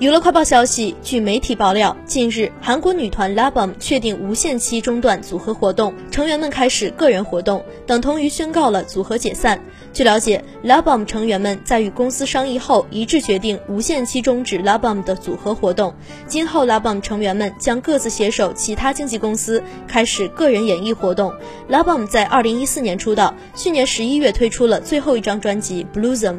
娱乐快报消息据媒体爆料近日韩国女团 labam 确定无限期中断组合活动成员们开始个人活动等同于宣告了组合解散。据了解 labam 成员们在与公司商议后一致决定无限期终止 labam 的组合活动。今后 labam 成员们将各自携手其他经纪公司开始个人演艺活动。Labam 在二零一四年出道去年十一月推出了最后一张专辑 Bluesm